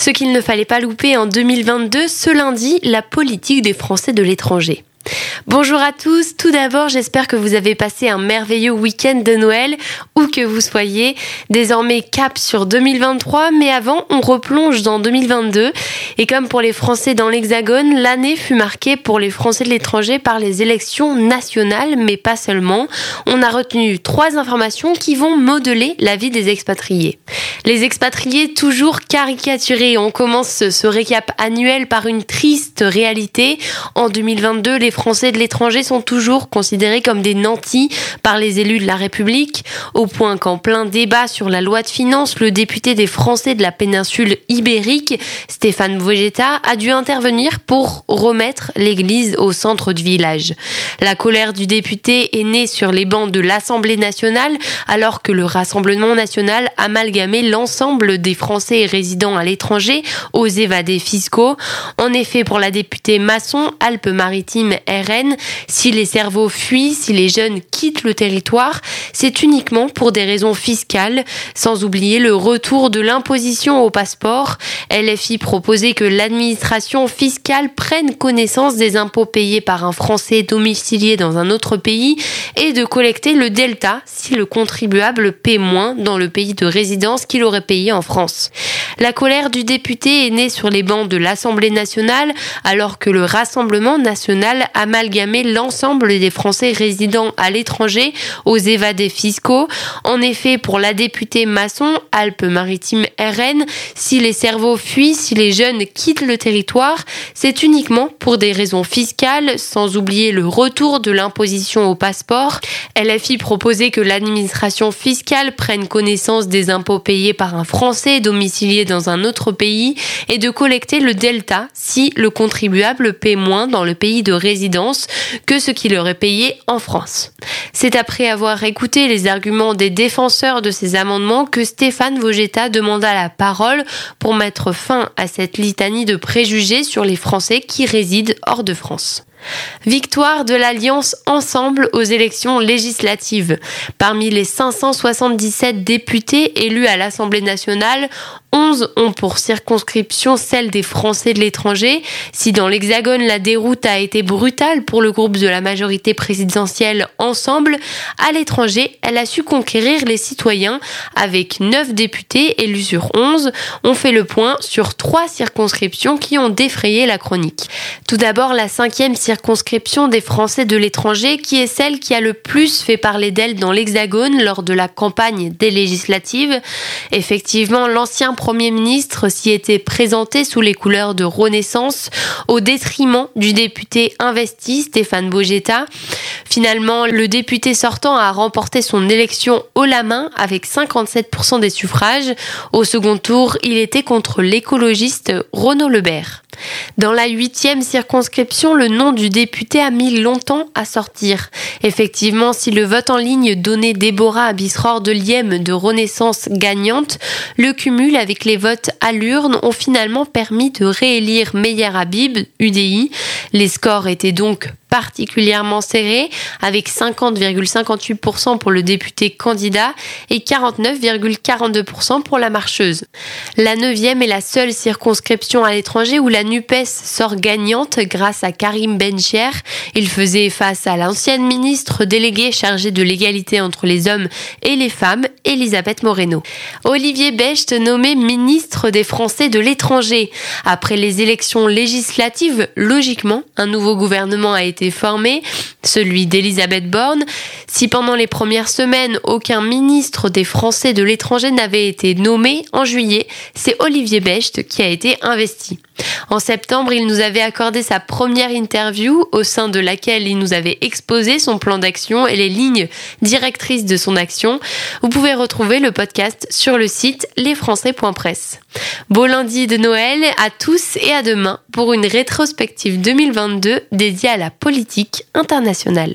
Ce qu'il ne fallait pas louper en 2022, ce lundi, la politique des Français de l'étranger. Bonjour à tous, tout d'abord j'espère que vous avez passé un merveilleux week-end de Noël, où que vous soyez. Désormais cap sur 2023, mais avant on replonge dans 2022. Et comme pour les Français dans l'Hexagone, l'année fut marquée pour les Français de l'étranger par les élections nationales, mais pas seulement. On a retenu trois informations qui vont modeler la vie des expatriés. Les expatriés toujours caricaturés. On commence ce récap annuel par une triste réalité. En 2022, les Français de l'étranger sont toujours considérés comme des nantis par les élus de la République, au point qu'en plein débat sur la loi de finances, le député des Français de la péninsule ibérique, Stéphane Vogetta, a dû intervenir pour remettre l'église au centre du village. La colère du député est née sur les bancs de l'Assemblée nationale alors que le Rassemblement national amalgamait l'ensemble des Français résidant à l'étranger aux évadés fiscaux. En effet, pour la députée Masson, Alpes-Maritimes RN, si les cerveaux fuient, si les jeunes quittent le territoire, c'est uniquement pour des raisons fiscales, sans oublier le retour de l'imposition au passeport. LFI proposait que l'administration fiscale prenne connaissance des impôts payés par un Français domicilié dans un autre pays et de collecter le delta si le contribuable paie moins dans le pays de résidence qu'il aurait payé en France. La colère du député est née sur les bancs de l'Assemblée nationale alors que le Rassemblement national amalgamait l'ensemble des Français résidant à l'étranger aux évadés fiscaux. En effet, pour la députée Masson, Alpes-Maritimes RN, si les cerveaux fuient, si les jeunes quittent le territoire, c'est uniquement pour des raisons fiscales, sans oublier le retour de l'imposition au passeport. LFI proposait que l'administration fiscale prenne connaissance des impôts payés par un Français domicilié dans un autre pays et de collecter le delta si le contribuable paie moins dans le pays de résidence que ce qu'il aurait payé en France. C'est après avoir écouté les arguments des défenseurs de ces amendements que Stéphane Vogetta demanda la parole pour mettre fin à cette litanie de préjugés sur les Français qui résident hors de France. Victoire de l'Alliance Ensemble aux élections législatives. Parmi les 577 députés élus à l'Assemblée nationale, 11 ont pour circonscription celle des Français de l'étranger. Si dans l'Hexagone la déroute a été brutale pour le groupe de la majorité présidentielle Ensemble, à l'étranger, elle a su conquérir les citoyens avec 9 députés élus sur 11. On fait le point sur trois circonscriptions qui ont défrayé la chronique. Tout d'abord, la cinquième circonscription des Français de l'étranger qui est celle qui a le plus fait parler d'elle dans l'Hexagone lors de la campagne des législatives. Effectivement, l'ancien Premier ministre s'y était présenté sous les couleurs de Renaissance au détriment du député investi Stéphane Bogetta. Finalement, le député sortant a remporté son élection haut la main avec 57% des suffrages. Au second tour, il était contre l'écologiste Renaud Lebert. Dans la huitième circonscription, le nom du député a mis longtemps à sortir. Effectivement, si le vote en ligne donnait Déborah Abisror de Lième de Renaissance gagnante, le cumul avec les votes à l'urne ont finalement permis de réélire Meyer Habib, UDI. Les scores étaient donc particulièrement serré avec 50,58% pour le député candidat et 49,42% pour la marcheuse. La neuvième est la seule circonscription à l'étranger où la NUPES sort gagnante grâce à Karim Bencher. Il faisait face à l'ancienne ministre déléguée chargée de l'égalité entre les hommes et les femmes, Elisabeth Moreno. Olivier Becht nommé ministre des Français de l'étranger. Après les élections législatives, logiquement, un nouveau gouvernement a été formé, celui d'Elisabeth Borne. Si pendant les premières semaines, aucun ministre des Français de l'étranger n'avait été nommé, en juillet, c'est Olivier Becht qui a été investi. En septembre, il nous avait accordé sa première interview au sein de laquelle il nous avait exposé son plan d'action et les lignes directrices de son action. Vous pouvez retrouver le podcast sur le site lesfrançais.press. Beau lundi de Noël à tous et à demain pour une rétrospective 2022 dédiée à la politique internationale.